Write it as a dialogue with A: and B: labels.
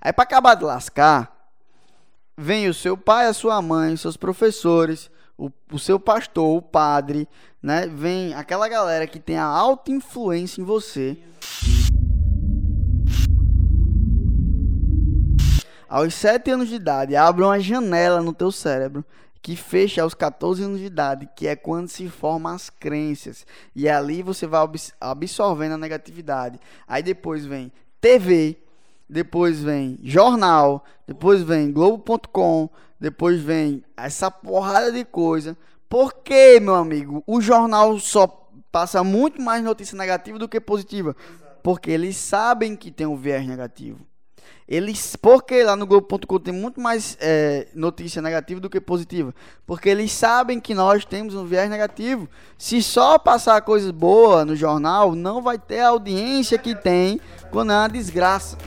A: Aí para acabar de lascar, vem o seu pai, a sua mãe, seus professores, o, o seu pastor, o padre, né? Vem aquela galera que tem a alta influência em você. Aos 7 anos de idade, abre uma janela no teu cérebro que fecha aos 14 anos de idade, que é quando se formam as crenças. E ali você vai absorvendo a negatividade. Aí depois vem TV, depois vem jornal, depois vem Globo.com, depois vem essa porrada de coisa. Por que, meu amigo? O jornal só passa muito mais notícia negativa do que positiva. Porque eles sabem que tem um viés negativo. Eles, porque lá no Globo.com tem muito mais é, notícia negativa do que positiva. Porque eles sabem que nós temos um viés negativo. Se só passar coisas boas no jornal, não vai ter a audiência que tem quando é uma desgraça.